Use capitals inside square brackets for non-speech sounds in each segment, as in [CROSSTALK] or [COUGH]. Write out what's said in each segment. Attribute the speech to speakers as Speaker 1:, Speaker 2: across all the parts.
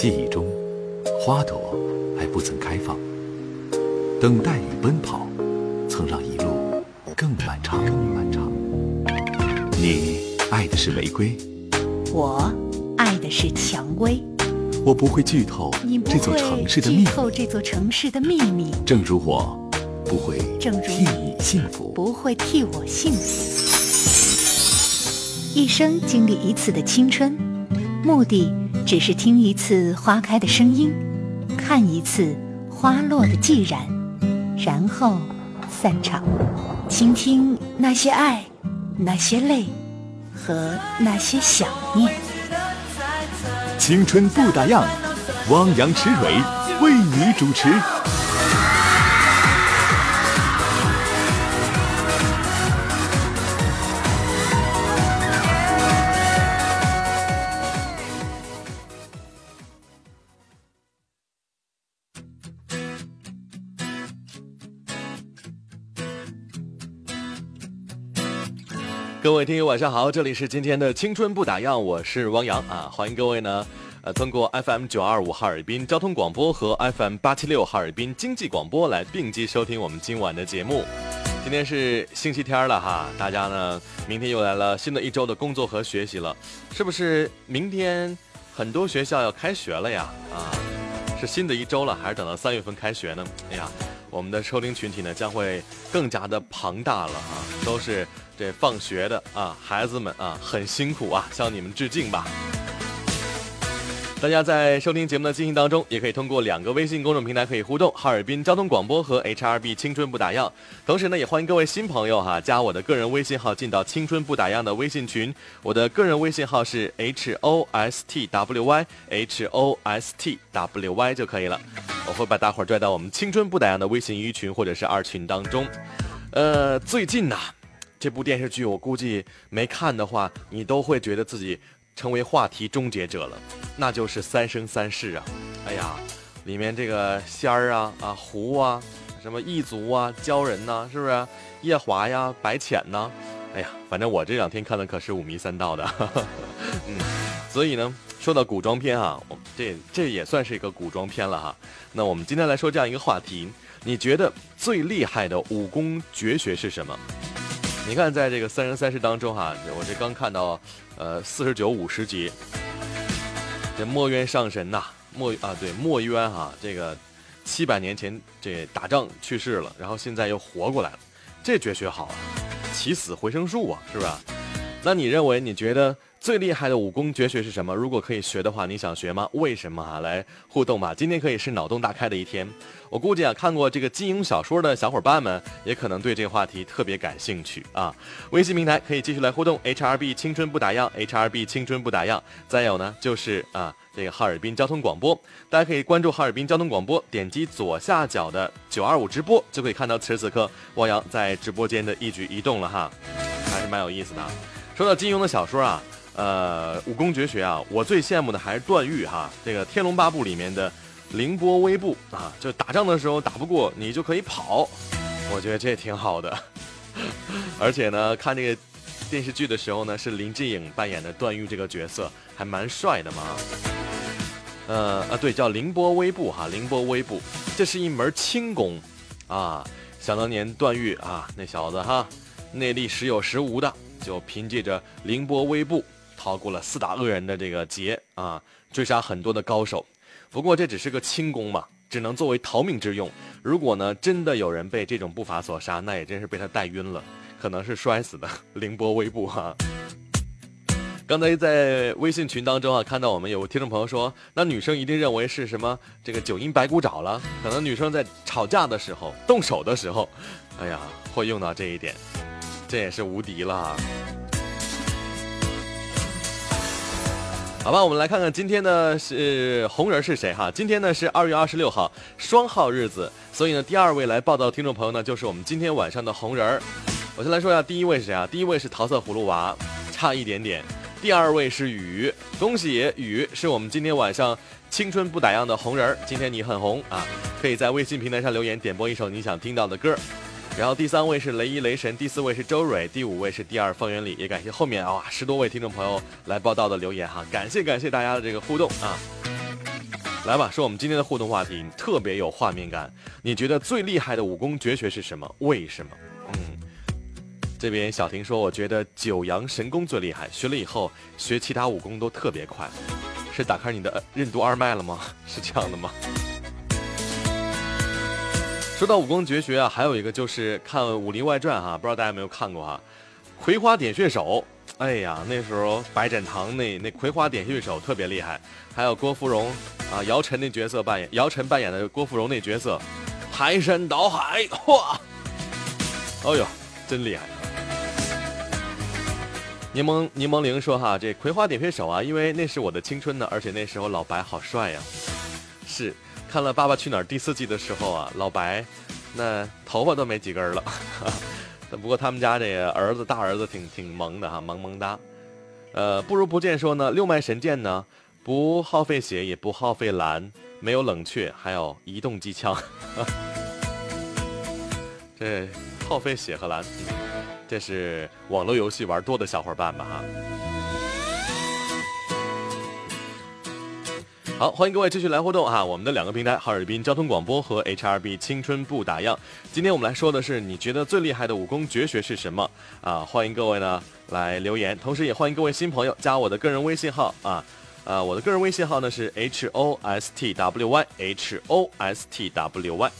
Speaker 1: 记忆中，花朵还不曾开放，等待与奔跑，曾让一路更漫长。更漫长。你爱的是玫瑰，
Speaker 2: 我爱的是蔷薇。
Speaker 1: 我不会剧透这座城市的秘密。
Speaker 2: 剧透这座城市的秘密。
Speaker 1: 正如我不会替你幸福，
Speaker 2: 不会替我幸福。一生经历一次的青春，目的只是听一次花开的声音，看一次花落的寂然，然后散场，倾听那些爱，那些泪，和那些想念。
Speaker 1: 青春不打烊，汪洋池蕊为你主持。
Speaker 3: 各位听友晚上好，这里是今天的青春不打烊，我是汪洋啊，欢迎各位呢，呃，通过 FM 九二五哈尔滨交通广播和 FM 八七六哈尔滨经济广播来并机收听我们今晚的节目。今天是星期天了哈，大家呢，明天又来了新的一周的工作和学习了，是不是？明天很多学校要开学了呀？啊，是新的一周了，还是等到三月份开学呢？哎呀，我们的收听群体呢将会更加的庞大了啊，都是。这放学的啊，孩子们啊，很辛苦啊，向你们致敬吧！大家在收听节目的进行当中，也可以通过两个微信公众平台可以互动：哈尔滨交通广播和 HRB 青春不打烊。同时呢，也欢迎各位新朋友哈，加我的个人微信号进到青春不打烊的微信群。我的个人微信号是 H O S T W Y H O S T W Y 就可以了。我会把大伙儿拽到我们青春不打烊的微信一群或者是二群当中。呃，最近呐。这部电视剧我估计没看的话，你都会觉得自己成为话题终结者了，那就是《三生三世》啊！哎呀，里面这个仙儿啊啊狐啊，什么异族啊鲛人呐，是不是？夜华呀，白浅呐，哎呀，反正我这两天看的可是五迷三道的。[LAUGHS] 嗯，所以呢，说到古装片啊，我这这也算是一个古装片了哈。那我们今天来说这样一个话题，你觉得最厉害的武功绝学是什么？你看，在这个《三生三世》当中哈，我这刚看到，呃，四十九五十集，这墨渊上神呐，墨啊对墨渊哈，这个七百年前这打仗去世了，然后现在又活过来了，这绝学好啊，起死回生术啊，是吧？那你认为你觉得？最厉害的武功绝学是什么？如果可以学的话，你想学吗？为什么啊？来互动吧！今天可以是脑洞大开的一天。我估计啊，看过这个金庸小说的小伙伴们，也可能对这个话题特别感兴趣啊。微信平台可以继续来互动，H R B 青春不打烊，H R B 青春不打烊。再有呢，就是啊，这个哈尔滨交通广播，大家可以关注哈尔滨交通广播，点击左下角的九二五直播，就可以看到此时此刻汪洋在直播间的一举一动了哈，还是蛮有意思的。说到金庸的小说啊。呃，武功绝学啊，我最羡慕的还是段誉哈。这个《天龙八部》里面的凌波微步啊，就打仗的时候打不过你就可以跑，我觉得这挺好的。[LAUGHS] 而且呢，看这个电视剧的时候呢，是林志颖扮演的段誉这个角色，还蛮帅的嘛。呃啊，对，叫凌波微步哈，凌波微步，这是一门轻功啊。想当年段誉啊，那小子哈，内力时有时无的，就凭借着凌波微步。逃过了四大恶人的这个劫啊，追杀很多的高手。不过这只是个轻功嘛，只能作为逃命之用。如果呢真的有人被这种步伐所杀，那也真是被他带晕了，可能是摔死的。凌波微步哈。刚才在微信群当中啊，看到我们有听众朋友说，那女生一定认为是什么这个九阴白骨爪了？可能女生在吵架的时候、动手的时候，哎呀，会用到这一点，这也是无敌了。好吧，我们来看看今天呢是红人是谁哈？今天呢是二月二十六号，双号日子，所以呢第二位来报道的听众朋友呢就是我们今天晚上的红人儿。我先来说一下，第一位是谁啊？第一位是桃色葫芦娃，差一点点。第二位是雨，恭喜雨是我们今天晚上青春不打烊的红人儿。今天你很红啊，可以在微信平台上留言点播一首你想听到的歌。然后第三位是雷伊雷神，第四位是周蕊，第五位是第二方圆里，也感谢后面啊十多位听众朋友来报道的留言哈，感谢感谢大家的这个互动啊。来吧，说我们今天的互动话题特别有画面感。你觉得最厉害的武功绝学是什么？为什么？嗯，这边小婷说，我觉得九阳神功最厉害，学了以后学其他武功都特别快。是打开你的任督二脉了吗？是这样的吗？说到武功绝学啊，还有一个就是看《武林外传》哈，不知道大家有没有看过哈，《葵花点穴手》。哎呀，那时候白展堂那那葵花点穴手特别厉害，还有郭芙蓉啊，姚晨那角色扮演，姚晨扮演的郭芙蓉那角色，排山倒海，嚯！哦呦，真厉害！柠檬柠檬灵说哈，这葵花点穴手啊，因为那是我的青春呢，而且那时候老白好帅呀。是，看了《爸爸去哪儿》第四季的时候啊，老白那头发都没几根了。[LAUGHS] 不过他们家这儿子大儿子挺挺萌的哈，萌萌哒。呃，不如不见说呢，六脉神剑呢，不耗费血也不耗费蓝，没有冷却，还有移动机枪。[LAUGHS] 这耗费血和蓝，这是网络游戏玩多的小伙伴吧哈。好，欢迎各位继续来互动哈！我们的两个平台，哈尔滨交通广播和 HRB 青春不打烊。今天我们来说的是，你觉得最厉害的武功绝学是什么啊？欢迎各位呢来留言，同时也欢迎各位新朋友加我的个人微信号啊，呃，我的个人微信号呢是 H O S T W Y H O S T W Y。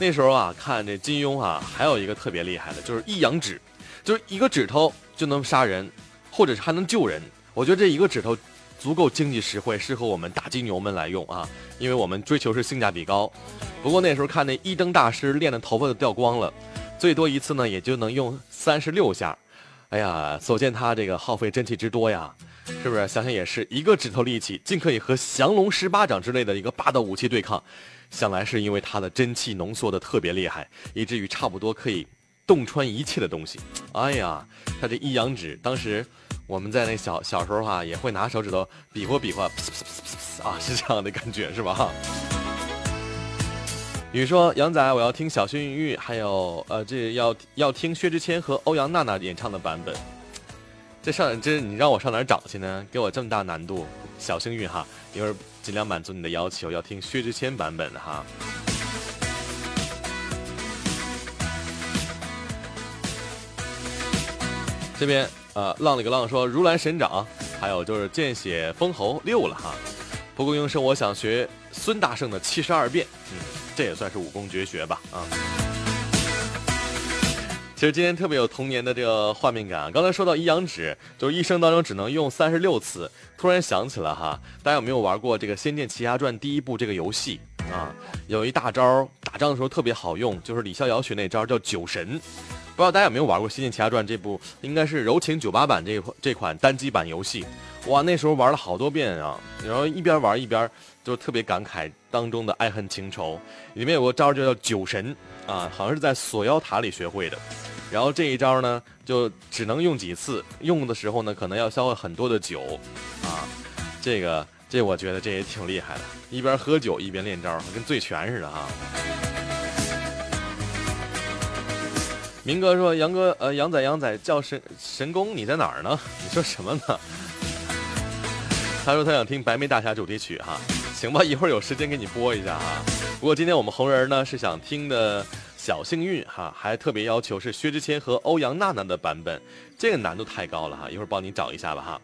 Speaker 3: 那时候啊，看这金庸啊，还有一个特别厉害的，就是一阳指，就是一个指头就能杀人，或者是还能救人。我觉得这一个指头足够经济实惠，适合我们大金牛们来用啊，因为我们追求是性价比高。不过那时候看那一灯大师练的头发都掉光了，最多一次呢也就能用三十六下。哎呀，所见他这个耗费真气之多呀，是不是？想想也是一个指头力气，竟可以和降龙十八掌之类的一个霸道武器对抗，想来是因为他的真气浓缩的特别厉害，以至于差不多可以洞穿一切的东西。哎呀，他这一阳指当时。我们在那小小时候哈，也会拿手指头比划比划，啊，是这样的感觉是吧？雨说杨仔，我要听小幸运，还有呃，这要要听薛之谦和欧阳娜娜演唱的版本。这上这你让我上哪儿找去呢？给我这么大难度，小幸运哈，一会儿尽量满足你的要求，要听薛之谦版本哈。这边。呃，浪里个浪说如来神掌，还有就是见血封喉六了哈。蒲公英说我想学孙大圣的七十二变，嗯，这也算是武功绝学吧啊。其实今天特别有童年的这个画面感。刚才说到一阳指，就是一生当中只能用三十六次，突然想起了哈，大家有没有玩过这个《仙剑奇侠传》第一部这个游戏啊？有一大招打仗的时候特别好用，就是李逍遥学那招叫酒神。不知道大家有没有玩过《仙剑奇侠传》这部，应该是柔情九八版这款这款单机版游戏。哇，那时候玩了好多遍啊，然后一边玩一边就特别感慨当中的爱恨情仇。里面有个招就叫酒神啊，好像是在锁妖塔里学会的。然后这一招呢，就只能用几次，用的时候呢，可能要消耗很多的酒啊。这个这我觉得这也挺厉害的，一边喝酒一边练招，跟醉拳似的哈。明哥说：“杨哥，呃，杨仔，杨仔叫神神功，你在哪儿呢？你说什么呢？” [LAUGHS] 他说他想听《白眉大侠》主题曲，哈，行吧，一会儿有时间给你播一下哈。不过今天我们红人呢是想听的小幸运哈，还特别要求是薛之谦和欧阳娜娜的版本，这个难度太高了哈，一会儿帮你找一下吧哈。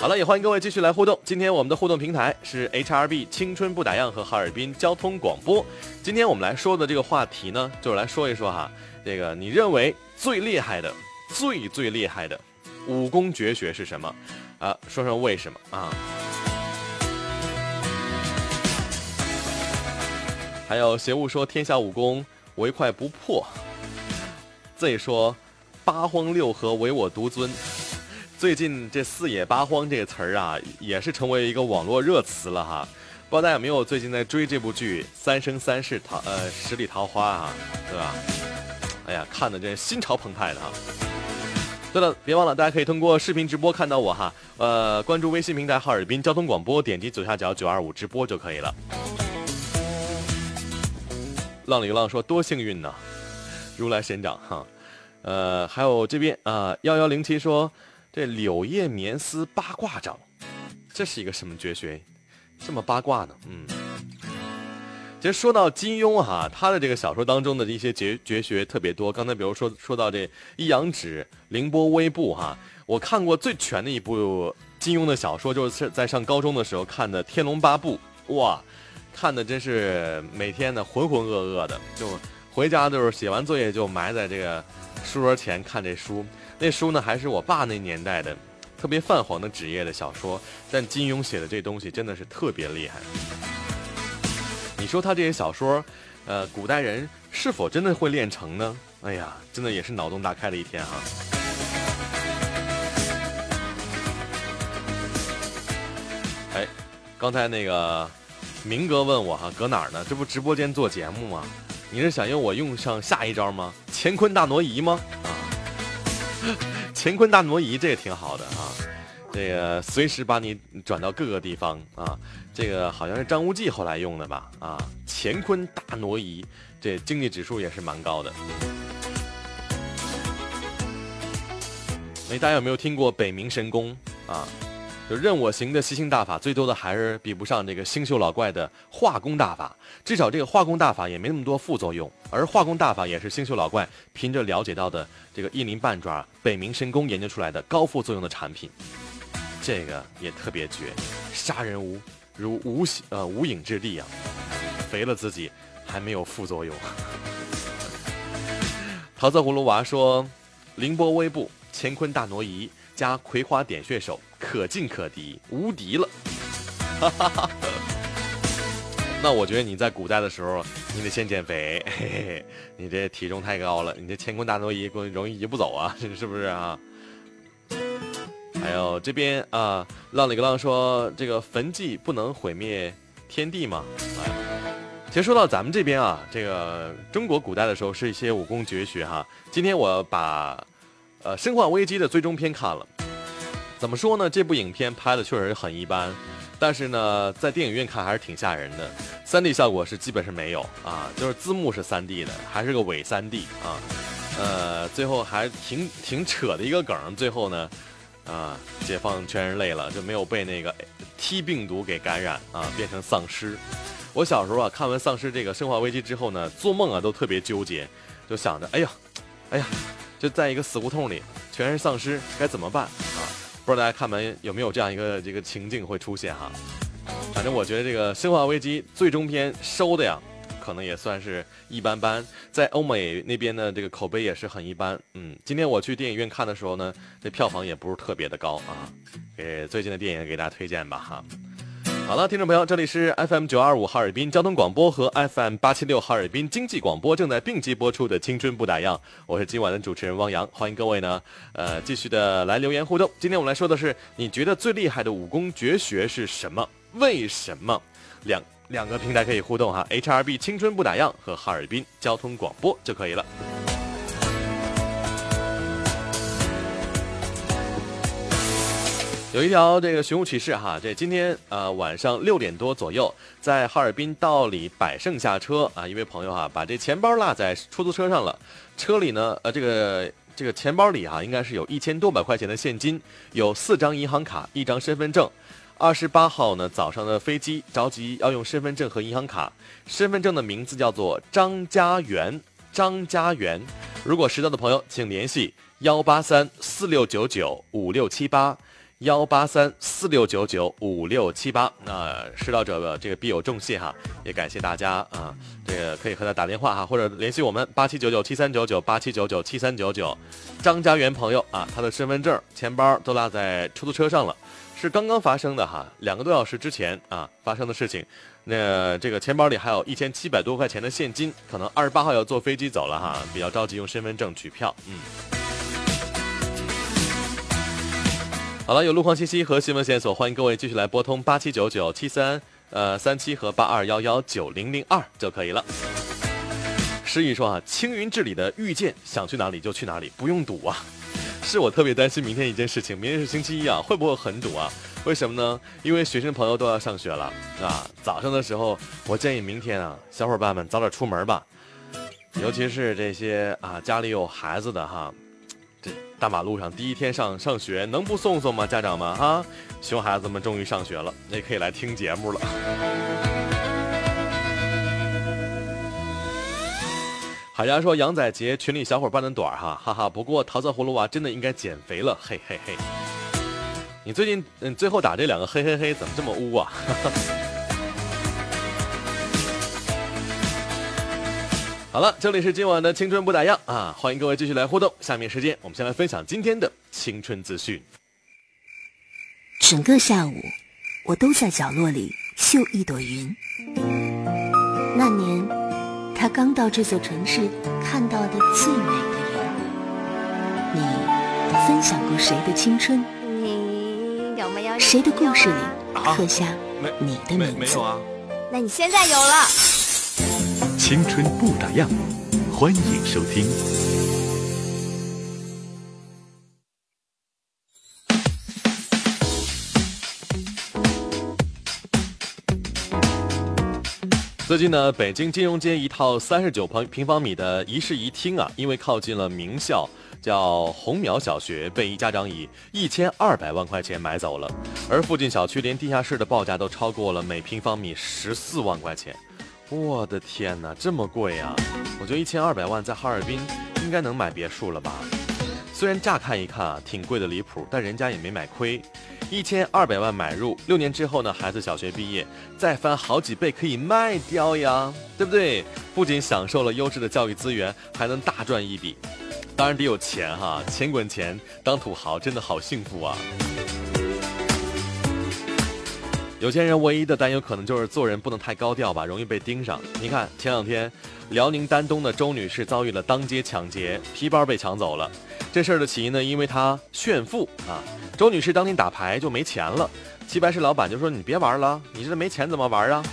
Speaker 3: 好了，也欢迎各位继续来互动。今天我们的互动平台是 HRB 青春不打烊和哈尔滨交通广播。今天我们来说的这个话题呢，就是来说一说哈。这个你认为最厉害的、最最厉害的武功绝学是什么？啊，说说为什么啊？还有邪物说天下武功唯快不破。Z 说八荒六合唯我独尊。最近这四野八荒这个词儿啊，也是成为一个网络热词了哈。不知道大家有没有最近在追这部剧《三生三世桃呃十里桃花》啊，对吧？哎呀，看的这心潮澎湃的哈。对了，别忘了，大家可以通过视频直播看到我哈。呃，关注微信平台哈尔滨交通广播，点击左下角九二五直播就可以了。浪里浪说多幸运呢，如来神掌哈。呃，还有这边啊，幺幺零七说这柳叶棉丝八卦掌，这是一个什么绝学？这么八卦呢？嗯。其实说到金庸哈，他的这个小说当中的一些绝绝学特别多。刚才比如说说到这一阳指、凌波微步哈，我看过最全的一部金庸的小说，就是在上高中的时候看的《天龙八部》。哇，看的真是每天呢浑浑噩噩的，就回家就是写完作业就埋在这个书桌前看这书。那书呢还是我爸那年代的特别泛黄的纸页的小说，但金庸写的这东西真的是特别厉害。你说他这些小说，呃，古代人是否真的会练成呢？哎呀，真的也是脑洞大开的一天啊。哎，刚才那个明哥问我哈，搁哪儿呢？这不直播间做节目吗？你是想用我用上下一招吗？乾坤大挪移吗？啊，[LAUGHS] 乾坤大挪移这也挺好的啊，这个随时把你转到各个地方啊。这个好像是张无忌后来用的吧？啊，乾坤大挪移，这经济指数也是蛮高的。哎，大家有没有听过北冥神功啊？就任我行的吸星大法，最多的还是比不上这个星宿老怪的化功大法。至少这个化功大法也没那么多副作用，而化功大法也是星宿老怪凭着了解到的这个一鳞半爪北冥神功研究出来的高副作用的产品。这个也特别绝，杀人无。如无形呃无影之力啊，肥了自己还没有副作用。[LAUGHS] 桃色葫芦娃说：“凌波微步，乾坤大挪移，加葵花点穴手，可进可敌，无敌了。[LAUGHS] ”那我觉得你在古代的时候，你得先减肥，嘿嘿你这体重太高了，你这乾坤大挪移容易移不走啊，是不是啊？还有这边啊，浪里个浪说这个焚祭不能毁灭天地吗？哎，其实说到咱们这边啊，这个中国古代的时候是一些武功绝学哈。今天我把呃《生化危机》的最终篇看了，怎么说呢？这部影片拍的确实很一般，但是呢，在电影院看还是挺吓人的。三 D 效果是基本是没有啊，就是字幕是三 D 的，还是个伪三 D 啊。呃，最后还挺挺扯的一个梗，最后呢。啊！解放全人类了，就没有被那个 T 病毒给感染啊，变成丧尸。我小时候啊，看完丧尸这个生化危机之后呢，做梦啊都特别纠结，就想着，哎呀，哎呀，就在一个死胡同里，全是丧尸，该怎么办啊？不知道大家看完有没有这样一个这个情境会出现哈？反正我觉得这个生化危机最终篇收的呀。可能也算是一般般，在欧美那边呢，这个口碑也是很一般。嗯，今天我去电影院看的时候呢，这票房也不是特别的高啊。给最近的电影给大家推荐吧哈。好了，听众朋友，这里是 FM 九二五哈尔滨交通广播和 FM 八七六哈尔滨经济广播正在并机播出的《青春不打烊》，我是今晚的主持人汪洋，欢迎各位呢，呃，继续的来留言互动。今天我们来说的是，你觉得最厉害的武功绝学是什么？为什么？两。两个平台可以互动哈，HRB 青春不打烊和哈尔滨交通广播就可以了。有一条这个寻物启事哈，这今天呃晚上六点多左右，在哈尔滨道里百盛下车啊，一位朋友哈把这钱包落在出租车上了，车里呢呃这个这个钱包里哈应该是有一千多百块钱的现金，有四张银行卡，一张身份证。二十八号呢，早上的飞机着急要用身份证和银行卡。身份证的名字叫做张家元，张家元。如果拾到的朋友，请联系幺八三四六九九五六七八，幺八三四六九九五六七八。那拾到者这个必有重谢哈，也感谢大家啊，这个可以和他打电话哈，或者联系我们八七九九七三九九八七九九七三九九。张家元朋友啊，他的身份证、钱包都落在出租车上了。是刚刚发生的哈，两个多小时之前啊发生的事情。那这个钱包里还有一千七百多块钱的现金，可能二十八号要坐飞机走了哈，比较着急用身份证取票。嗯，好了，有路况信息和新闻线索，欢迎各位继续来拨通八七九九七三呃三七和八二幺幺九零零二就可以了。诗意说啊，青云治理的遇见，想去哪里就去哪里，不用堵啊。是我特别担心明天一件事情，明天是星期一啊，会不会很堵啊？为什么呢？因为学生朋友都要上学了啊。早上的时候，我建议明天啊，小伙伴们早点出门吧，尤其是这些啊家里有孩子的哈，这大马路上第一天上上学，能不送送吗？家长们啊，熊孩子们终于上学了，也可以来听节目了。海家说杨仔杰群里小伙伴的短哈，哈哈。不过桃色葫芦娃真的应该减肥了，嘿嘿嘿。你最近嗯，最后打这两个嘿嘿嘿，怎么这么污啊？[LAUGHS] 好了，这里是今晚的青春不打烊啊，欢迎各位继续来互动。下面时间，我们先来分享今天的青春资讯。
Speaker 4: 整个下午，我都在角落里绣一朵云。那年，他刚到这座城市看到的最美的云。你分享过谁的青春？你有没有谁的故事里刻下你的名字？
Speaker 3: 没有啊。
Speaker 5: 那你现在有了。
Speaker 1: 青春不打烊，欢迎收听。
Speaker 3: 最近呢，北京金融街一套三十九平平方米的一室一厅啊，因为靠近了名校。叫红苗小学被一家长以一千二百万块钱买走了，而附近小区连地下室的报价都超过了每平方米十四万块钱。我的天哪，这么贵啊！我觉得一千二百万在哈尔滨应该能买别墅了吧？虽然乍看一看啊挺贵的离谱，但人家也没买亏。一千二百万买入，六年之后呢，孩子小学毕业再翻好几倍可以卖掉呀，对不对？不仅享受了优质的教育资源，还能大赚一笔。当然得有钱哈，钱滚钱，当土豪真的好幸福啊！有些人唯一的担忧可能就是做人不能太高调吧，容易被盯上。你看前两天，辽宁丹东的周女士遭遇了当街抢劫，皮包被抢走了。这事儿的起因呢，因为她炫富啊。周女士当天打牌就没钱了，棋牌室老板就说：“你别玩了，你这没钱怎么玩啊？”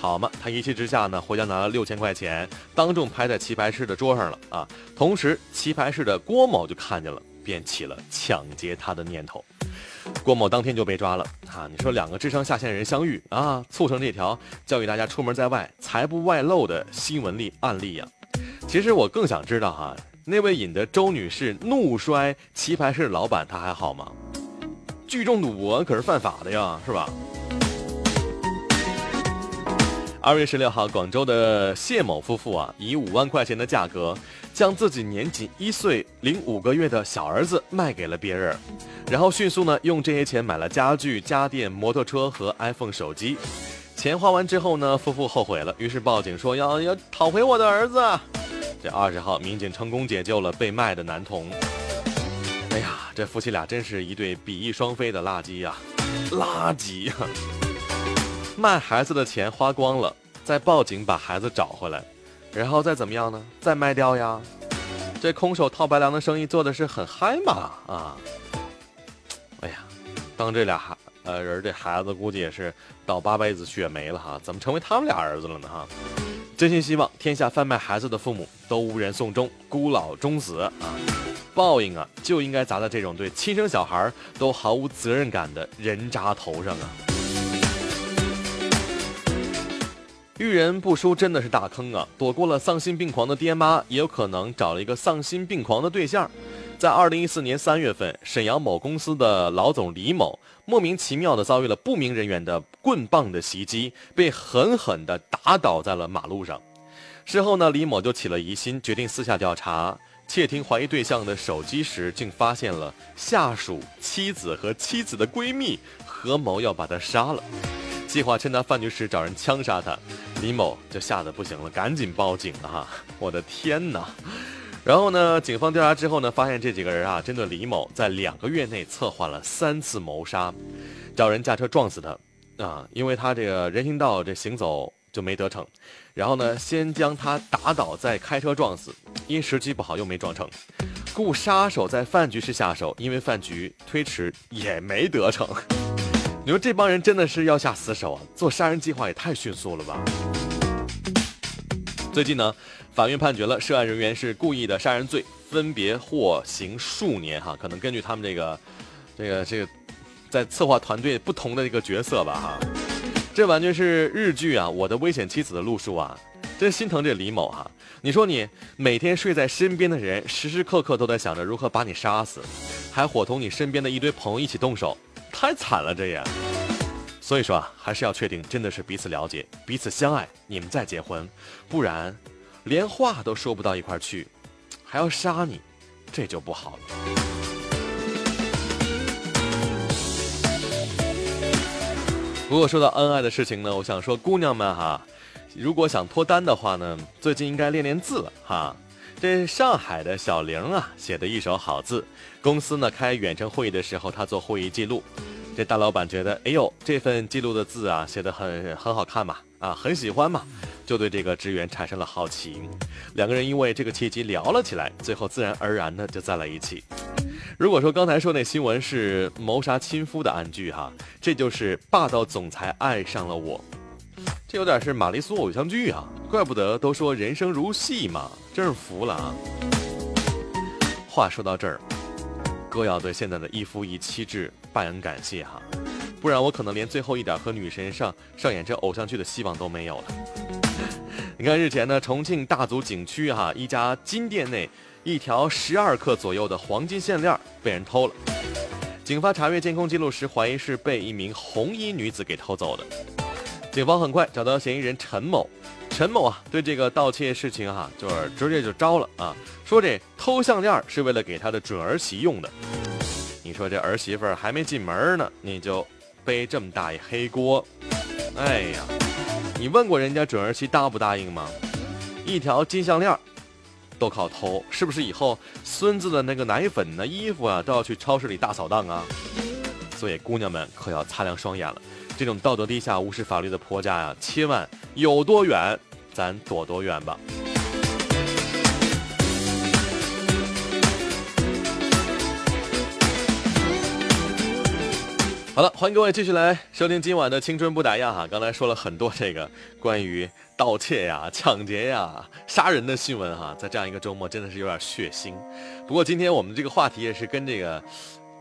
Speaker 3: 好嘛，他一气之下呢，回家拿了六千块钱，当众拍在棋牌室的桌上了啊！同时，棋牌室的郭某就看见了，便起了抢劫他的念头。郭某当天就被抓了啊！你说两个智商下线人相遇啊，促成这条教育大家出门在外财不外露的新闻例案例呀。其实我更想知道哈，那位引得周女士怒摔棋牌室老板他还好吗？聚众赌博可是犯法的呀，是吧？二月十六号，广州的谢某夫妇啊，以五万块钱的价格，将自己年仅一岁零五个月的小儿子卖给了别人，然后迅速呢用这些钱买了家具、家电、摩托车和 iPhone 手机。钱花完之后呢，夫妇后悔了，于是报警说要要讨回我的儿子。这二十号，民警成功解救了被卖的男童。哎呀，这夫妻俩真是一对比翼双飞的垃圾呀，垃圾呀！卖孩子的钱花光了，再报警把孩子找回来，然后再怎么样呢？再卖掉呀？这空手套白狼的生意做的是很嗨嘛啊！哎呀，当这俩孩呃人这孩子估计也是倒八辈子血霉了哈，怎么成为他们俩儿子了呢哈？真心希望天下贩卖孩子的父母都无人送终，孤老终死啊！报应啊，就应该砸在这种对亲生小孩都毫无责任感的人渣头上啊！遇人不淑真的是大坑啊！躲过了丧心病狂的爹妈，也有可能找了一个丧心病狂的对象。在二零一四年三月份，沈阳某公司的老总李某莫名其妙的遭遇了不明人员的棍棒的袭击，被狠狠的打倒在了马路上。事后呢，李某就起了疑心，决定私下调查窃听怀疑对象的手机时，竟发现了下属妻子和妻子的闺蜜合谋要把他杀了。计划趁他饭局时找人枪杀他，李某就吓得不行了，赶紧报警啊！我的天哪！然后呢，警方调查之后呢，发现这几个人啊，针对李某在两个月内策划了三次谋杀，找人驾车撞死他啊，因为他这个人行道这行走就没得逞。然后呢，先将他打倒，再开车撞死，因时机不好又没撞成。故杀手在饭局时下手，因为饭局推迟也没得逞。你说这帮人真的是要下死手啊！做杀人计划也太迅速了吧！最近呢，法院判决了涉案人员是故意的杀人罪，分别获刑数年哈。可能根据他们这个、这个、这个，在策划团队不同的一个角色吧哈。这完全是日剧啊《我的危险妻子》的路数啊！真心疼这李某哈。你说你每天睡在身边的人，时时刻刻都在想着如何把你杀死，还伙同你身边的一堆朋友一起动手，太惨了这也。所以说啊，还是要确定真的是彼此了解、彼此相爱，你们再结婚，不然连话都说不到一块去，还要杀你，这就不好了。不过说到恩爱的事情呢，我想说姑娘们哈，如果想脱单的话呢，最近应该练练字了哈。这上海的小玲啊写的一手好字，公司呢开远程会议的时候，她做会议记录。这大老板觉得，哎呦，这份记录的字啊，写的很很好看嘛，啊，很喜欢嘛，就对这个职员产生了好奇。两个人因为这个契机聊了起来，最后自然而然的就在了一起。如果说刚才说那新闻是谋杀亲夫的案剧哈，这就是霸道总裁爱上了我，这有点是玛丽苏偶像剧啊，怪不得都说人生如戏嘛，真是服了啊。话说到这儿。哥要对现在的一夫一妻制拜恩感谢哈，不然我可能连最后一点和女神上上演这偶像剧的希望都没有了。你看日前呢，重庆大足景区哈一家金店内，一条十二克左右的黄金项链被人偷了。警方查阅监控记录时，怀疑是被一名红衣女子给偷走的。警方很快找到嫌疑人陈某。陈某啊，对这个盗窃事情哈，就是直接就招了啊，说这偷项链是为了给他的准儿媳用的。你说这儿媳妇儿还没进门呢，你就背这么大一黑锅，哎呀，你问过人家准儿媳答不答应吗？一条金项链都靠偷，是不是以后孙子的那个奶粉呢、衣服啊都要去超市里大扫荡啊？所以姑娘们可要擦亮双眼了。这种道德低下、无视法律的婆家呀，千万有多远，咱躲多远吧。好了，欢迎各位继续来收听今晚的《青春不打烊》哈。刚才说了很多这个关于盗窃呀、抢劫呀、杀人的新闻哈，在这样一个周末真的是有点血腥。不过今天我们这个话题也是跟这个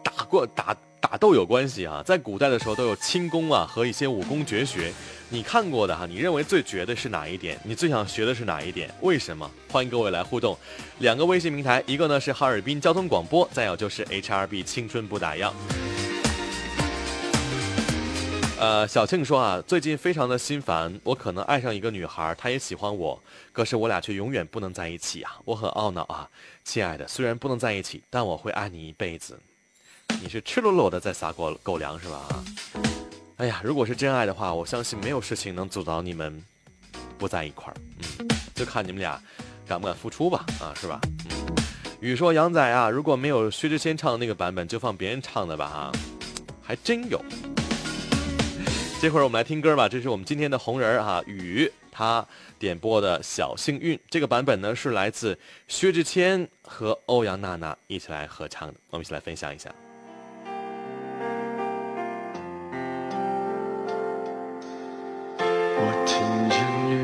Speaker 3: 打过打。打斗有关系啊，在古代的时候都有轻功啊和一些武功绝学，你看过的哈，你认为最绝的是哪一点？你最想学的是哪一点？为什么？欢迎各位来互动，两个微信平台，一个呢是哈尔滨交通广播，再有就是 HRB 青春不打烊。呃，小庆说啊，最近非常的心烦，我可能爱上一个女孩，她也喜欢我，可是我俩却永远不能在一起啊，我很懊恼啊，亲爱的，虽然不能在一起，但我会爱你一辈子。你是赤裸裸的在撒狗狗粮是吧？啊哎呀，如果是真爱的话，我相信没有事情能阻挡你们不在一块儿。嗯，就看你们俩敢不敢付出吧。啊，是吧？嗯。雨说杨仔啊，如果没有薛之谦唱的那个版本，就放别人唱的吧。哈，还真有。这会儿我们来听歌吧。这是我们今天的红人儿哈，雨他点播的《小幸运》这个版本呢，是来自薛之谦和欧阳娜娜一起来合唱的。我们一起来分享一下。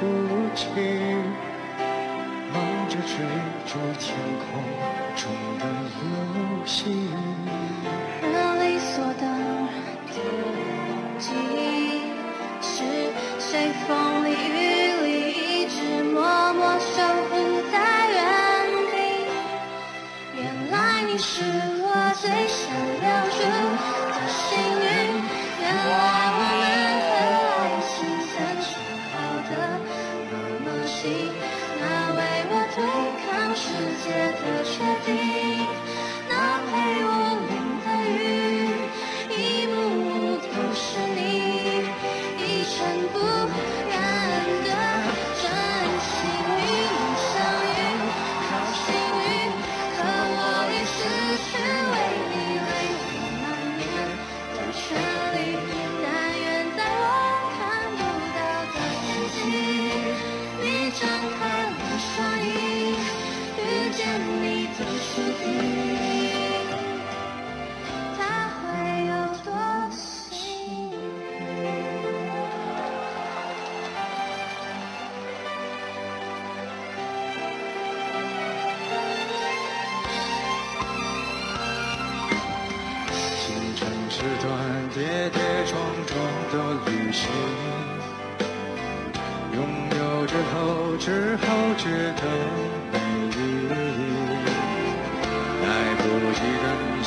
Speaker 6: 哭泣忙着追逐天空中的流星
Speaker 7: 人理所当然的忘记是谁风里雨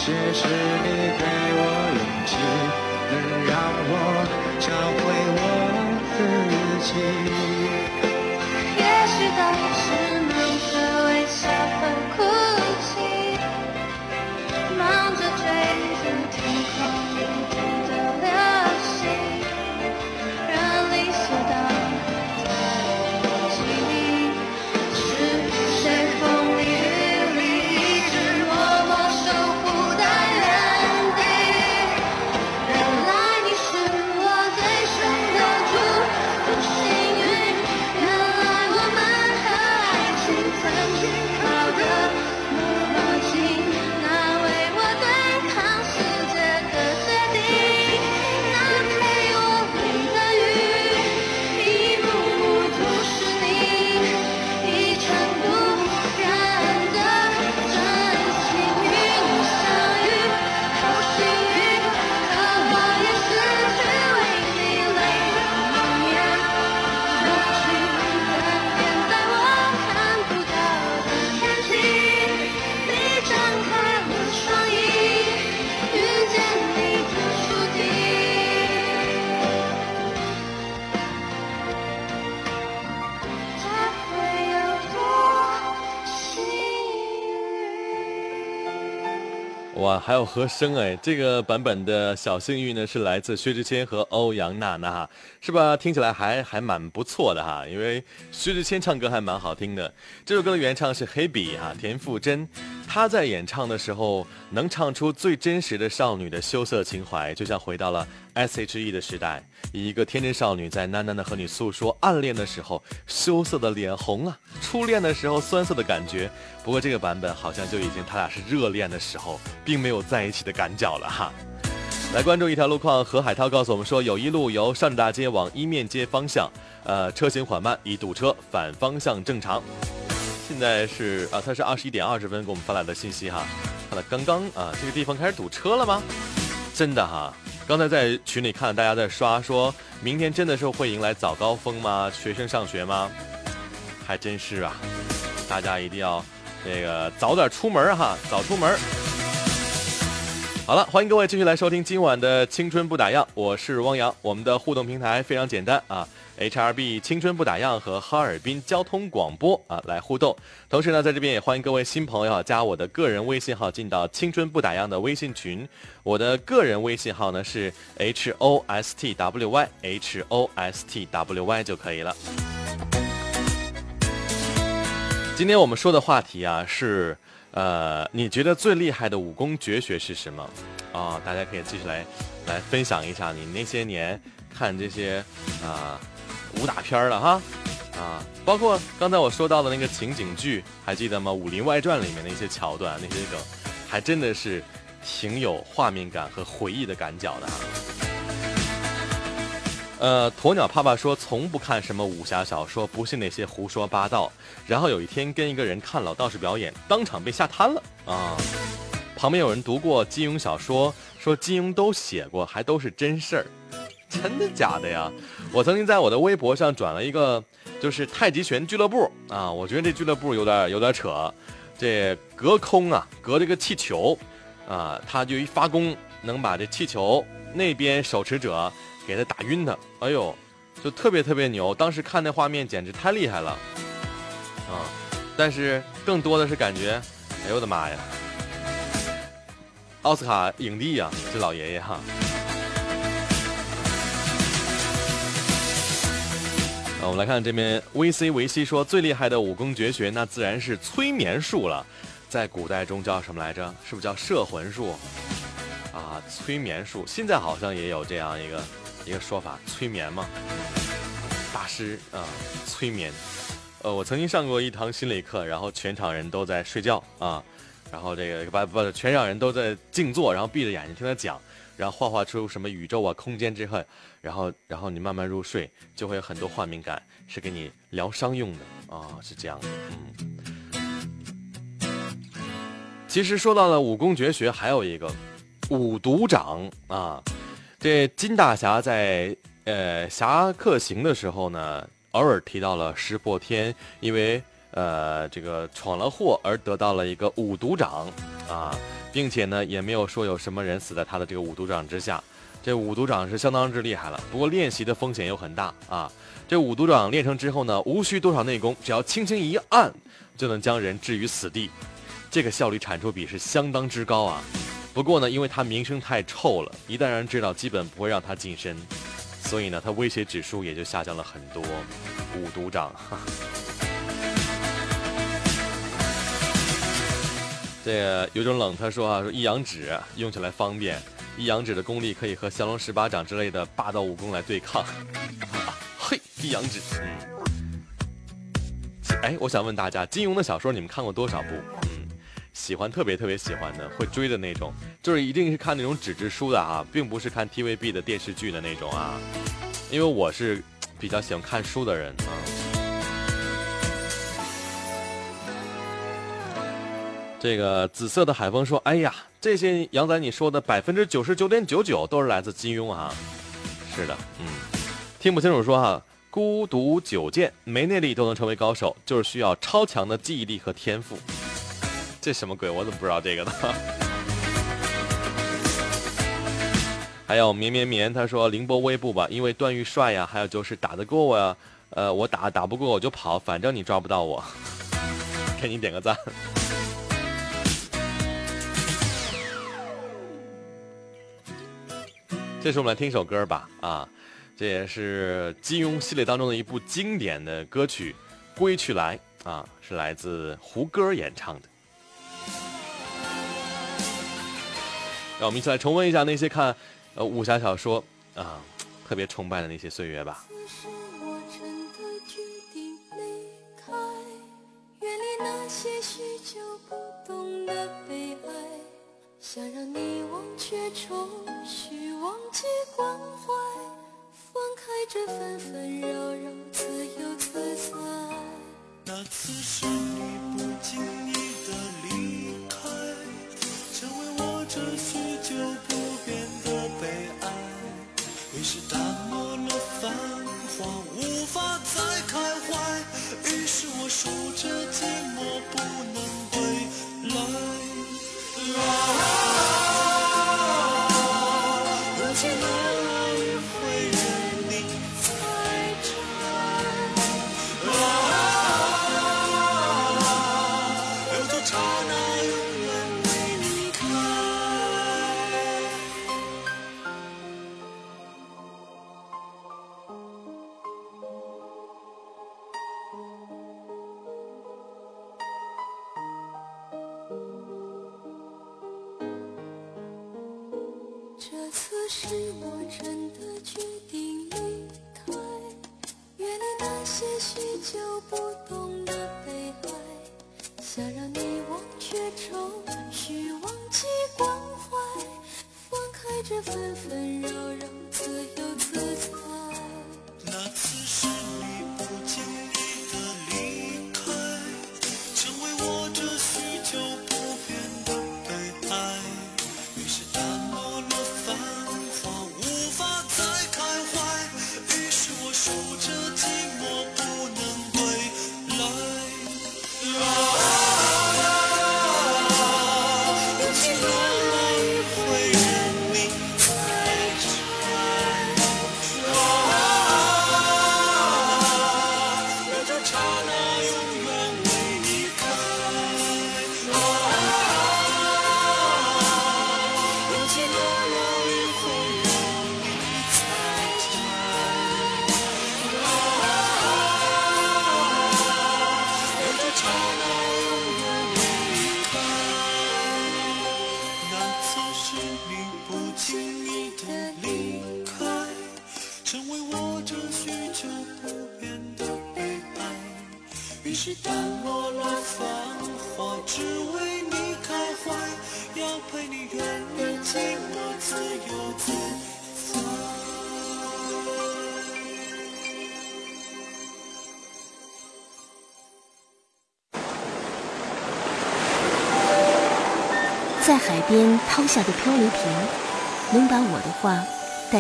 Speaker 7: 的那些是你给我勇气，能让我找回我自己。
Speaker 3: 还有和声哎，这个版本的小幸运呢是来自薛之谦和欧阳娜娜，是吧？听起来还还蛮不错的哈，因为薛之谦唱歌还蛮好听的。这首歌的原唱是黑笔哈，田馥甄，她在演唱的时候能唱出最真实的少女的羞涩情怀，就像回到了 S.H.E 的时代，一个天真少女在喃喃的和你诉说暗恋的时候羞涩的脸红啊，初恋的时候酸涩的感觉。不过这个版本好像就已经他俩是热恋的时候，并没有在一起的感觉了哈。来关注一条路况，何海涛告诉我们说，友谊路由上大街往一面街方向，呃，车行缓慢，已堵车，反方向正常。现在是啊，他是二十一点二十分给我们发来的信息哈，看到刚刚啊，这个地方开始堵车了吗？真的哈，刚才在群里看大家在刷，说明天真的是会迎来早高峰吗？学生上学吗？还真是啊，大家一定要这个早点出门哈，早出门。好了，欢迎各位继续来收听今晚的《青春不打烊》，我是汪洋。我们的互动平台非常简单啊，HRB 青春不打烊和哈尔滨交通广播啊来互动。同时呢，在这边也欢迎各位新朋友加我的个人微信号进到青春不打烊的微信群。我的个人微信号呢是 H O S T W Y H O S T W Y 就可以了。今天我们说的话题啊是，呃，你觉得最厉害的武功绝学是什么？啊、大家可以继续来来分享一下你那些年看这些啊、武打片儿了哈，啊，包括刚才我说到的那个情景剧，还记得吗？《武林外传》里面的一些桥段、那些梗，还真的是挺有画面感和回忆的感觉的哈。呃，鸵鸟爸爸说从不看什么武侠小说，不信那些胡说八道。然后有一天跟一个人看老道士表演，当场被吓瘫了啊！旁边有人读过金庸小说，说金庸都写过，还都是真事儿，[LAUGHS] 真的假的呀？我曾经在我的微博上转了一个，就是太极拳俱乐部啊，我觉得这俱乐部有点有点扯，这隔空啊，隔这个气球啊，他就一发功能把这气球那边手持者给他打晕他，哎呦，就特别特别牛，当时看那画面简直太厉害了啊！但是更多的是感觉，哎呦我的妈呀！奥斯卡影帝呀、这老爷爷哈。我们来看这边，VC 维西说最厉害的武功绝学，那自然是催眠术了。在古代中叫什么来着？是不是叫摄魂术？啊，催眠术，现在好像也有这样一个一个说法，催眠嘛。大师啊，催眠。呃，我曾经上过一堂心理课，然后全场人都在睡觉啊，然后这个不不，全场人都在静坐，然后闭着眼睛听他讲，然后幻化出什么宇宙啊、空间之后，然后然后你慢慢入睡，就会有很多画面感，是给你疗伤用的啊，是这样的，嗯。其实说到了武功绝学，还有一个五毒掌啊，这金大侠在呃《侠客行》的时候呢，偶尔提到了石破天，因为呃这个闯了祸而得到了一个五毒掌啊，并且呢也没有说有什么人死在他的这个五毒掌之下。这五毒掌是相当之厉害了，不过练习的风险又很大啊。这五毒掌练成之后呢，无需多少内功，只要轻轻一按，就能将人置于死地，这个效率产出比是相当之高啊。不过呢，因为他名声太臭了，一旦让人知道，基本不会让他近身，所以呢，他威胁指数也就下降了很多。五毒长，这有种冷，他说啊，说一阳指用起来方便。一阳指的功力可以和降龙十八掌之类的霸道武功来对抗。嘿，一阳指，嗯，哎，我想问大家，金庸的小说你们看过多少部？嗯，喜欢特别特别喜欢的，会追的那种，就是一定是看那种纸质书的啊，并不是看 TVB 的电视剧的那种啊，因为我是比较喜欢看书的人啊。这个紫色的海风说：“哎呀，这些杨仔你说的百分之九十九点九九都是来自金庸啊。”是的，嗯，听不清楚说哈，孤独九剑没内力都能成为高手，就是需要超强的记忆力和天赋。这什么鬼？我怎么不知道这个呢？[LAUGHS] 还有绵绵绵，他说凌波微步吧，因为段誉帅呀，还有就是打得过我呀，呃，我打打不过我就跑，反正你抓不到我。[LAUGHS] 给你点个赞。这是我们来听一首歌吧，啊，这也是金庸系列当中的一部经典的歌曲《归去来》啊，是来自胡歌演唱的。让我们一起来重温一下那些看呃武侠小说啊特别崇拜的那些岁月吧。
Speaker 8: 这纷纷扰扰，自由自在。
Speaker 9: 那次是你不经意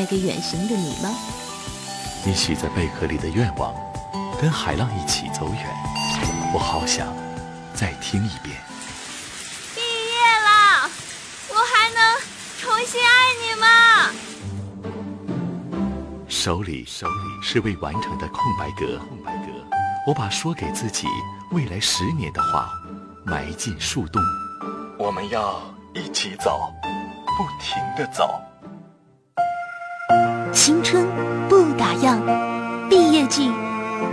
Speaker 4: 带给远行的你吗？
Speaker 1: 你许在贝壳里的愿望，跟海浪一起走远，我好想再听一遍。
Speaker 5: 毕业了，我还能重新爱你
Speaker 1: 吗？手里手里是未完成的空白格，空白格，我把说给自己未来十年的话埋进树洞。我们要一起走，不停的走。
Speaker 4: 青春不打烊，毕业季，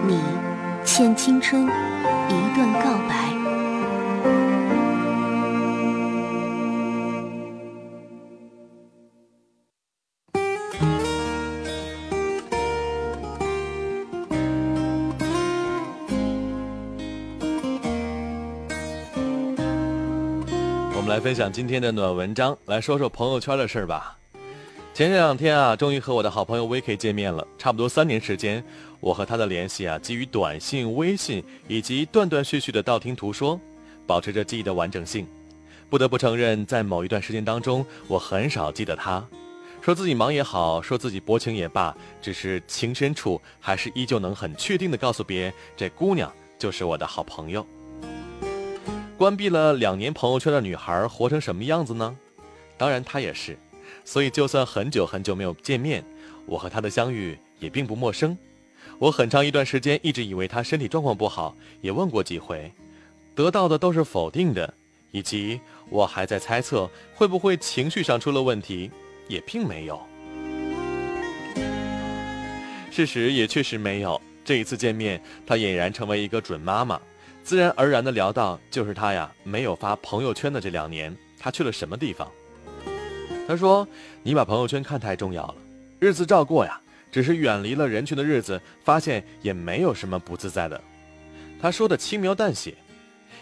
Speaker 4: 你欠青春一段告白。
Speaker 3: 我们来分享今天的暖文章，来说说朋友圈的事儿吧。前两天啊，终于和我的好朋友 VK 见面了。差不多三年时间，我和他的联系啊，基于短信、微信以及断断续续的道听途说，保持着记忆的完整性。不得不承认，在某一段时间当中，我很少记得他。说自己忙也好，说自己薄情也罢，只是情深处还是依旧能很确定的告诉别人，这姑娘就是我的好朋友。关闭了两年朋友圈的女孩活成什么样子呢？当然，她也是。所以，就算很久很久没有见面，我和她的相遇也并不陌生。我很长一段时间一直以为她身体状况不好，也问过几回，得到的都是否定的，以及我还在猜测会不会情绪上出了问题，也并没有。事实也确实没有。这一次见面，她俨然成为一个准妈妈。自然而然的聊到，就是他呀，没有发朋友圈的这两年，他去了什么地方？他说：“你把朋友圈看太重要了，日子照过呀，只是远离了人群的日子，发现也没有什么不自在的。”他说的轻描淡写。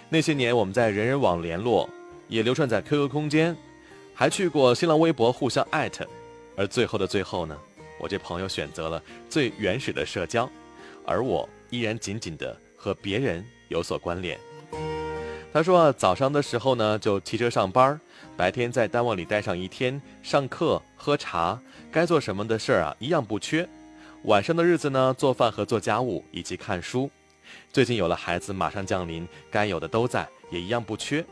Speaker 3: 那些年我们在人人网联络，也流传在 QQ 空间，还去过新浪微博互相艾特，而最后的最后呢，我这朋友选择了最原始的社交，而我依然紧紧的和别人。有所关联。他说：“早上的时候呢，就骑车上班白天在单位里待上一天，上课、喝茶，该做什么的事儿啊，一样不缺。晚上的日子呢，做饭和做家务以及看书。最近有了孩子，马上降临，该有的都在，也一样不缺。”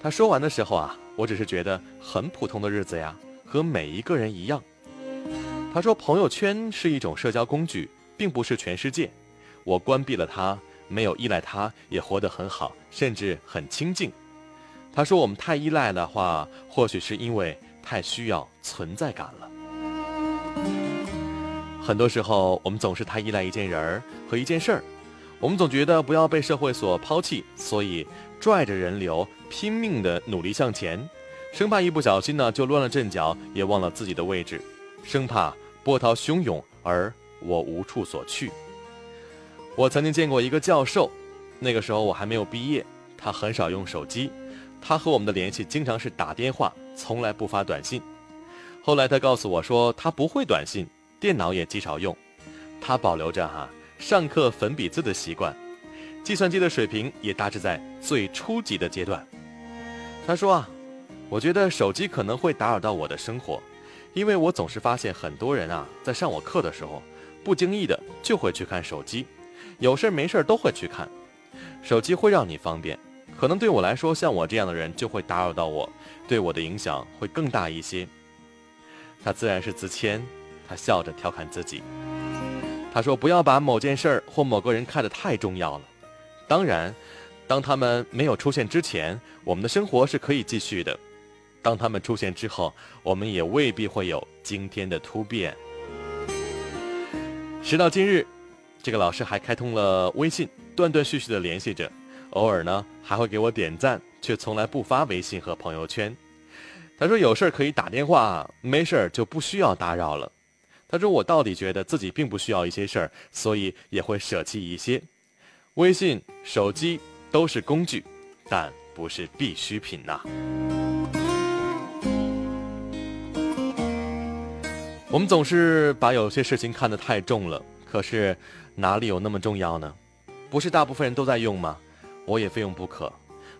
Speaker 3: 他说完的时候啊，我只是觉得很普通的日子呀，和每一个人一样。他说：“朋友圈是一种社交工具，并不是全世界。我关闭了它。”没有依赖他，也活得很好，甚至很清静。他说：“我们太依赖的话，或许是因为太需要存在感了。很多时候，我们总是太依赖一件人儿和一件事儿，我们总觉得不要被社会所抛弃，所以拽着人流，拼命的努力向前，生怕一不小心呢就乱了阵脚，也忘了自己的位置，生怕波涛汹涌而我无处所去。”我曾经见过一个教授，那个时候我还没有毕业，他很少用手机，他和我们的联系经常是打电话，从来不发短信。后来他告诉我说，他不会短信，电脑也极少用，他保留着哈上课粉笔字的习惯，计算机的水平也大致在最初级的阶段。他说啊，我觉得手机可能会打扰到我的生活，因为我总是发现很多人啊在上我课的时候，不经意的就会去看手机。有事没事都会去看，手机会让你方便，可能对我来说，像我这样的人就会打扰到我，对我的影响会更大一些。他自然是自谦，他笑着调侃自己，他说：“不要把某件事儿或某个人看得太重要了。当然，当他们没有出现之前，我们的生活是可以继续的；当他们出现之后，我们也未必会有今天的突变。”时到今日。这个老师还开通了微信，断断续续的联系着，偶尔呢还会给我点赞，却从来不发微信和朋友圈。他说有事儿可以打电话，没事儿就不需要打扰了。他说我到底觉得自己并不需要一些事儿，所以也会舍弃一些。微信、手机都是工具，但不是必需品呐。我们总是把有些事情看得太重了，可是。哪里有那么重要呢？不是大部分人都在用吗？我也非用不可。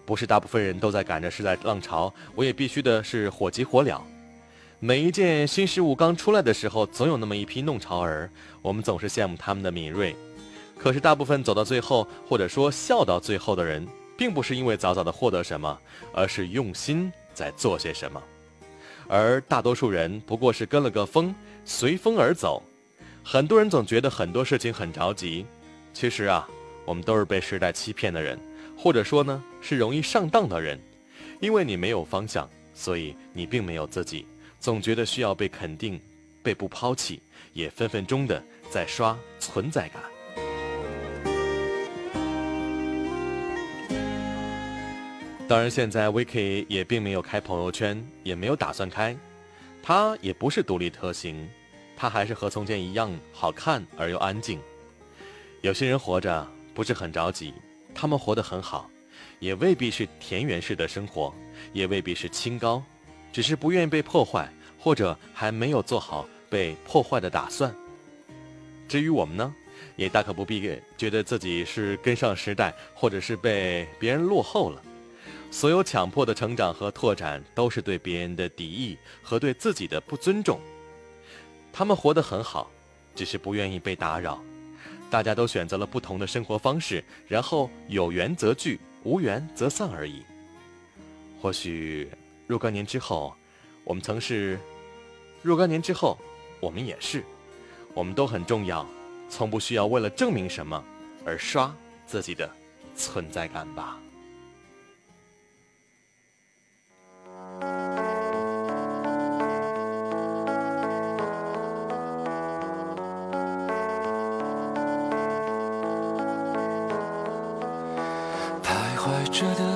Speaker 3: 不是大部分人都在赶着时代浪潮，我也必须的是火急火燎。每一件新事物刚出来的时候，总有那么一批弄潮儿，我们总是羡慕他们的敏锐。可是大部分走到最后，或者说笑到最后的人，并不是因为早早的获得什么，而是用心在做些什么。而大多数人不过是跟了个风，随风而走。很多人总觉得很多事情很着急，其实啊，我们都是被时代欺骗的人，或者说呢，是容易上当的人。因为你没有方向，所以你并没有自己。总觉得需要被肯定，被不抛弃，也分分钟的在刷存在感。当然，现在 Vicky 也并没有开朋友圈，也没有打算开。他也不是独立特行，他还是和从前一样好看而又安静。有些人活着不是很着急，他们活得很好，也未必是田园式的生活，也未必是清高。只是不愿意被破坏，或者还没有做好被破坏的打算。至于我们呢，也大可不必觉得自己是跟上时代，或者是被别人落后了。所有强迫的成长和拓展，都是对别人的敌意和对自己的不尊重。他们活得很好，只是不愿意被打扰。大家都选择了不同的生活方式，然后有缘则聚，无缘则散而已。或许。若干年之后，我们曾是；若干年之后，我们也是。我们都很重要，从不需要为了证明什么而刷自己的存在感吧。
Speaker 10: 着的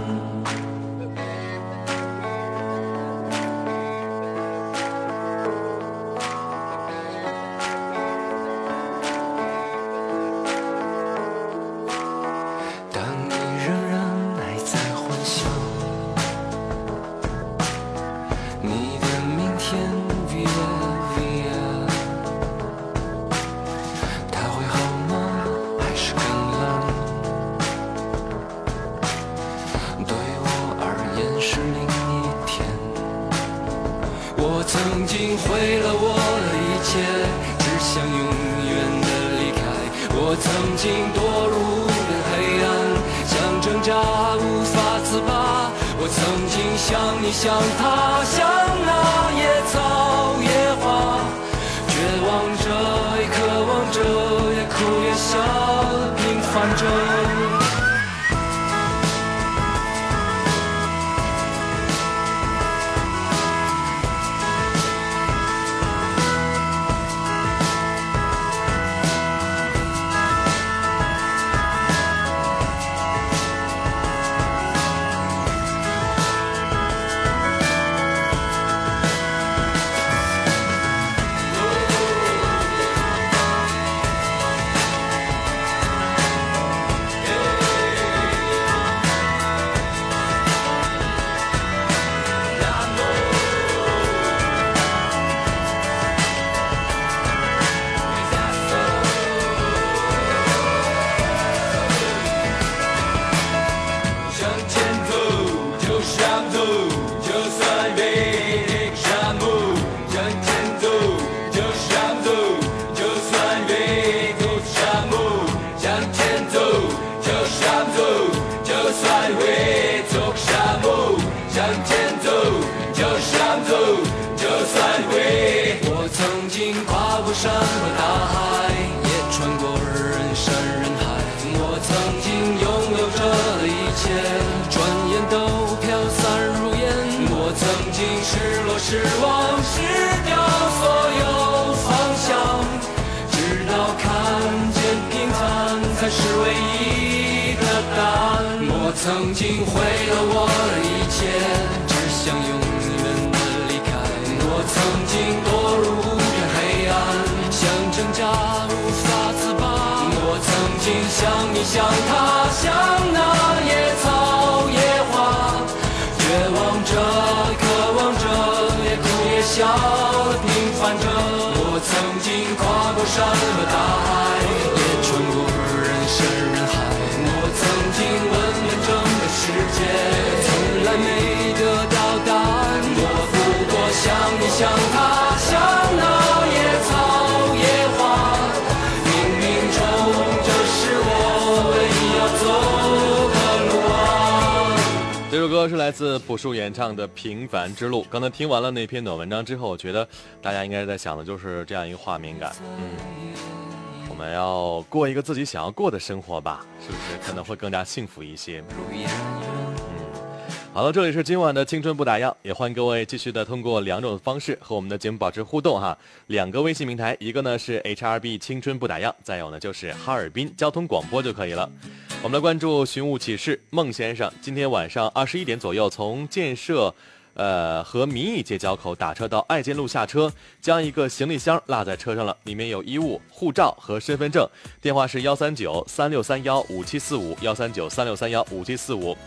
Speaker 10: 曾经毁了我的一切，只想用你们的离开。我曾经堕入无边黑暗，想挣扎无法自拔。我曾经像你像他像那野草野花，绝望着渴望着，也哭也笑平凡着。我曾经跨过山和大海，像你像他像那野草野花，冥冥中这是我唯一要走的路啊。
Speaker 3: 这首歌是来自朴树演唱的《平凡之路》。刚才听完了那篇短文章之后，我觉得大家应该在想的就是这样一个画面感。嗯，我们要过一个自己想要过的生活吧，是不是可能会更加幸福一些？好了，这里是今晚的青春不打烊，也欢迎各位继续的通过两种方式和我们的节目保持互动哈。两个微信平台，一个呢是 HRB 青春不打烊，再有呢就是哈尔滨交通广播就可以了。我们来关注寻物启事，孟先生今天晚上二十一点左右从建设。呃，和民意街交口打车到爱建路下车，将一个行李箱落在车上了，里面有衣物、护照和身份证。电话是幺三九三六三幺五七四五，幺三九三六三幺五七四五。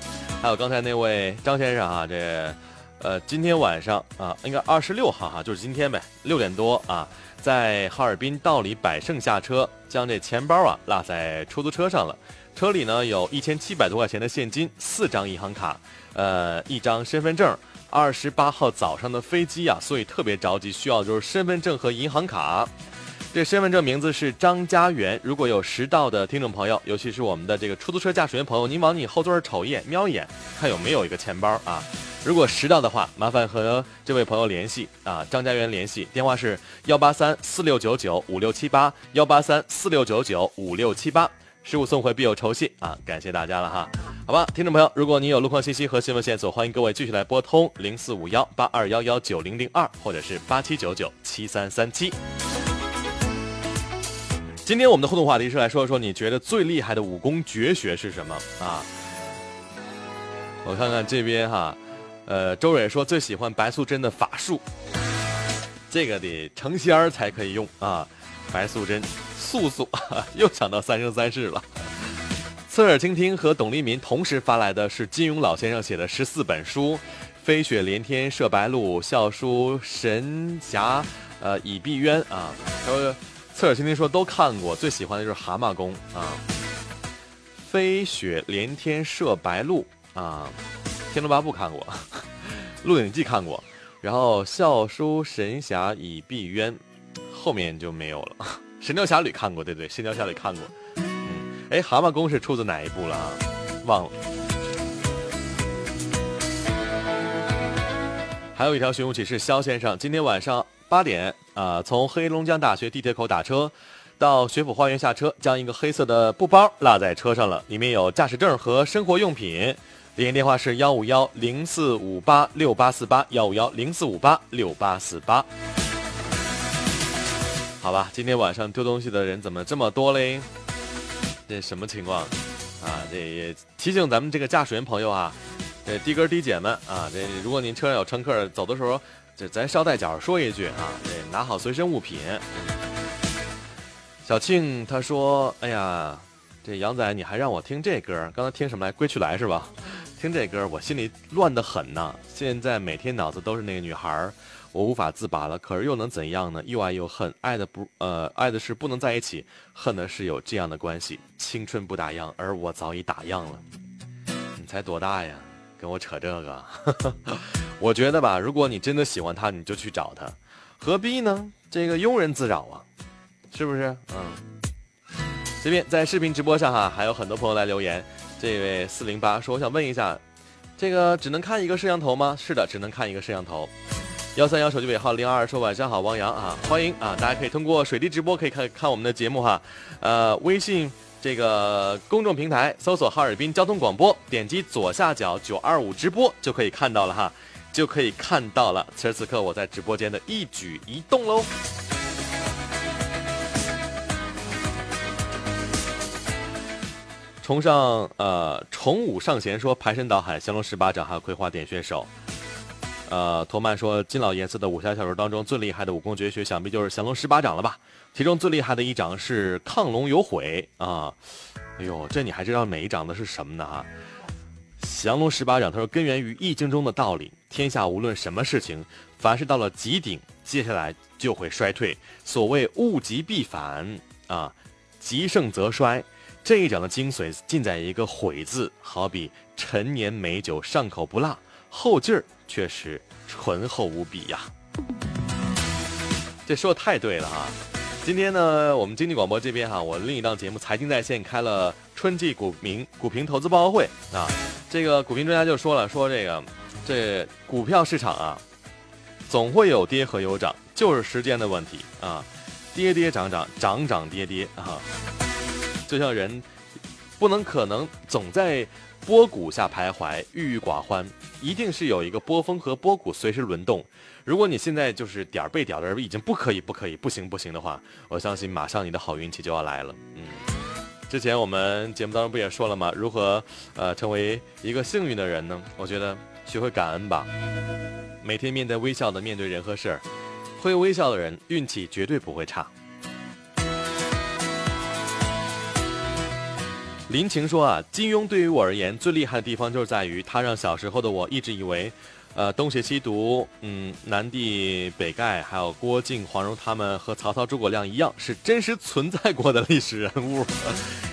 Speaker 3: 还有刚才那位张先生啊，这呃，今天晚上啊，应该二十六号哈，就是今天呗，六点多啊，在哈尔滨道里百盛下车，将这钱包啊落在出租车上了。车里呢有一千七百多块钱的现金，四张银行卡，呃，一张身份证。二十八号早上的飞机啊，所以特别着急，需要就是身份证和银行卡。这身份证名字是张家元。如果有拾到的听众朋友，尤其是我们的这个出租车驾驶员朋友，您往你后座瞅一眼，瞄一眼，看有没有一个钱包啊？如果拾到的话，麻烦和这位朋友联系啊，张家元联系，电话是幺八三四六九九五六七八，幺八三四六九九五六七八。失物送回必有酬谢啊！感谢大家了哈，好吧，听众朋友，如果您有路况信息和新闻线索，欢迎各位继续来拨通零四五幺八二幺幺九零零二或者是八七九九七三三七。今天我们的互动话题是来说一说你觉得最厉害的武功绝学是什么啊？我看看这边哈，呃，周蕊说最喜欢白素贞的法术，这个得成仙儿才可以用啊，白素贞。素素 [LAUGHS] 又想到三生三世了。侧耳倾听和董立民同时发来的是金庸老先生写的十四本书，飞雪连天射白鹿，笑书神侠，呃，倚碧鸳啊。说侧耳倾听说都看过，最喜欢的就是蛤蟆功啊。飞雪连天射白鹿啊，天龙八部看过，鹿鼎记看过，然后笑书神侠倚碧鸳，后面就没有了。[LAUGHS]《神雕侠侣》看过，对对，《神雕侠侣》看过。嗯，哎，蛤蟆功是出自哪一部了啊？忘了。还有一条寻物启事，肖先生今天晚上八点啊，从黑龙江大学地铁口打车到学府花园下车，将一个黑色的布包落在车上了，里面有驾驶证和生活用品。联系电话是幺五幺零四五八六八四八幺五幺零四五八六八四八。好吧，今天晚上丢东西的人怎么这么多嘞？这什么情况啊？这也提醒咱们这个驾驶员朋友啊，这的哥的姐们啊，这如果您车上有乘客走的时候，这咱捎带脚说一句啊，这拿好随身物品。小庆他说：“哎呀，这杨仔你还让我听这歌？刚才听什么来？归去来是吧？听这歌我心里乱得很呐。现在每天脑子都是那个女孩儿。”我无法自拔了，可是又能怎样呢？又爱又恨，爱的不呃，爱的是不能在一起，恨的是有这样的关系。青春不打烊，而我早已打烊了。你才多大呀？跟我扯这个？[LAUGHS] 我觉得吧，如果你真的喜欢他，你就去找他，何必呢？这个庸人自扰啊，是不是？嗯。这边在视频直播上哈，还有很多朋友来留言。这位四零八说：“我想问一下，这个只能看一个摄像头吗？”是的，只能看一个摄像头。幺三幺手机尾号零二说晚上好，汪洋啊，欢迎啊！大家可以通过水滴直播可以看看我们的节目哈，呃，微信这个公众平台搜索哈尔滨交通广播，点击左下角九二五直播就可以看到了哈，就可以看到了此时此刻我在直播间的一举一动喽。崇尚呃崇武上贤说排山倒海，降龙十八掌，还有葵花点穴手。呃，托曼说金老爷子的武侠小说当中最厉害的武功绝学，想必就是降龙十八掌了吧？其中最厉害的一掌是亢龙有悔啊！哎呦，这你还知道每一掌的是什么呢？哈，降龙十八掌，他说根源于易经中的道理，天下无论什么事情，凡是到了极顶，接下来就会衰退。所谓物极必反啊，极盛则衰。这一掌的精髓尽在一个“悔”字，好比陈年美酒，上口不辣，后劲儿确实醇厚无比呀。这说的太对了啊！今天呢，我们经济广播这边哈，我另一档节目《财经在线》开了春季股民股评投资报告会啊。这个股评专家就说了，说这个这股票市场啊，总会有跌和有涨，就是时间的问题啊，跌跌涨涨，涨涨跌跌啊。就像人，不能可能总在波谷下徘徊、郁郁寡欢，一定是有一个波峰和波谷随时轮动。如果你现在就是点儿背点儿的，已经不可以、不可以、不行、不行的话，我相信马上你的好运气就要来了。嗯，之前我们节目当中不也说了吗？如何呃成为一个幸运的人呢？我觉得学会感恩吧，每天面带微笑的面对人和事儿，会微笑的人运气绝对不会差。林晴说啊，金庸对于我而言最厉害的地方就是在于他让小时候的我一直以为，呃，东邪西毒，嗯，南帝北丐，还有郭靖、黄蓉他们和曹操、诸葛亮一样是真实存在过的历史人物，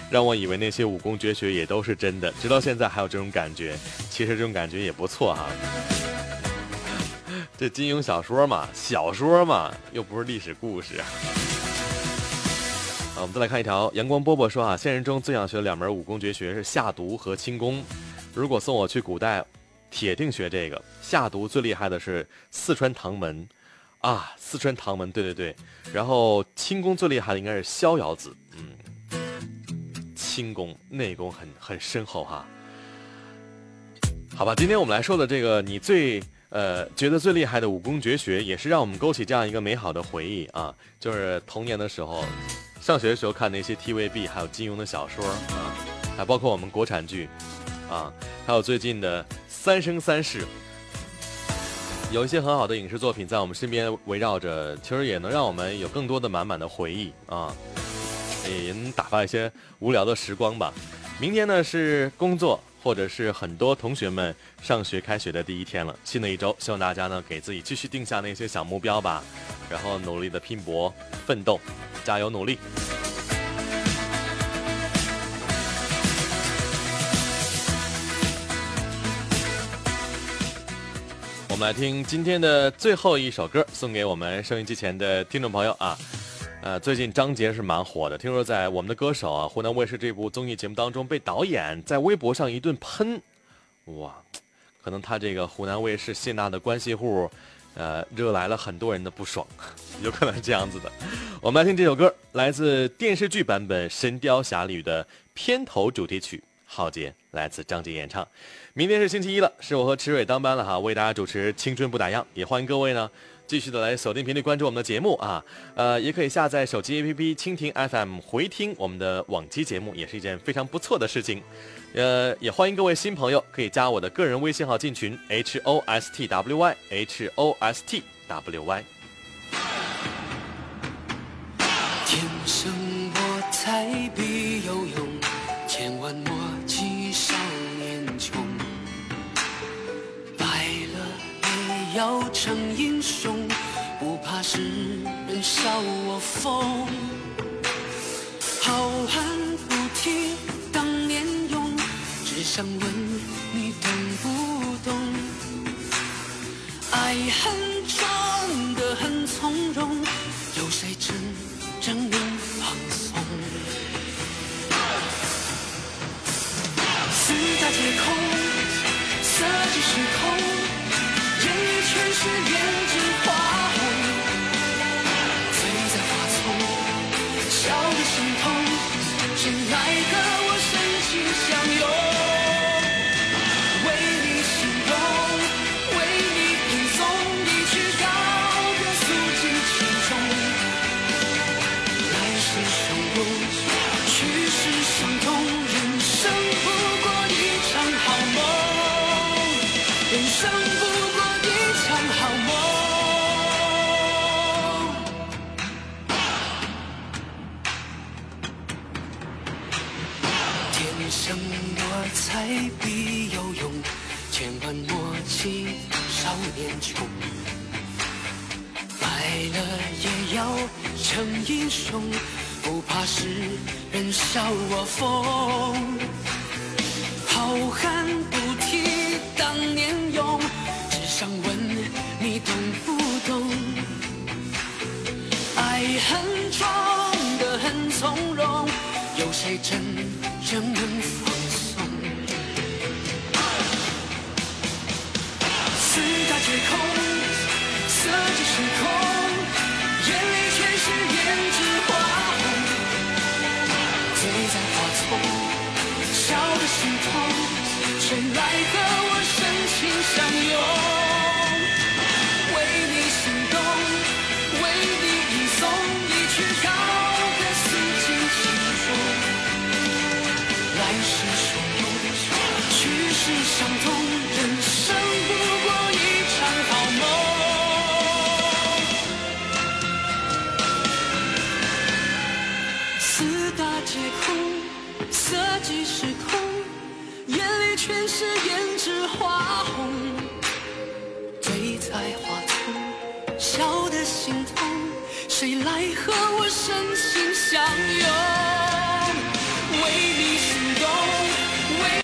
Speaker 3: 让我以为那些武功绝学也都是真的，直到现在还有这种感觉。其实这种感觉也不错哈。这金庸小说嘛，小说嘛，又不是历史故事。我们再来看一条，阳光波波说啊，现实中最想学的两门武功绝学是下毒和轻功。如果送我去古代，铁定学这个。下毒最厉害的是四川唐门，啊，四川唐门，对对对。然后轻功最厉害的应该是逍遥子，嗯，轻功内功很很深厚哈。好吧，今天我们来说的这个，你最呃觉得最厉害的武功绝学，也是让我们勾起这样一个美好的回忆啊，就是童年的时候。上学的时候看那些 TVB，还有金庸的小说啊，还包括我们国产剧，啊，还有最近的《三生三世》，有一些很好的影视作品在我们身边围绕着，其实也能让我们有更多的满满的回忆啊，也能打发一些无聊的时光吧。明天呢是工作，或者是很多同学们上学开学的第一天了。新的一周，希望大家呢给自己继续定下那些小目标吧，然后努力的拼搏奋斗。加油努力！我们来听今天的最后一首歌，送给我们收音机前的听众朋友啊。呃，最近张杰是蛮火的，听说在《我们的歌手》啊，湖南卫视这部综艺节目当中被导演在微博上一顿喷，哇，可能他这个湖南卫视谢娜的关系户。呃，惹来了很多人的不爽，有可能是这样子的。我们来听这首歌，来自电视剧版本《神雕侠侣》的片头主题曲《浩劫》，来自张杰演唱。明天是星期一了，是我和池蕊当班了哈，为大家主持《青春不打烊》，也欢迎各位呢。继续的来锁定频率关注我们的节目啊，呃，也可以下载手机 APP 蜻蜓 FM 回听我们的往期节目，也是一件非常不错的事情。呃，也欢迎各位新朋友可以加我的个人微信号进群 H O S T W Y H O S T W Y。
Speaker 11: 天生我材必有用，千万莫欺少年穷。白了，也要成英，世人笑我疯。好汉不提当年勇，只想问你懂不懂？爱恨装得很从容，有谁真正能放松？四大皆空，色即是空。全是胭脂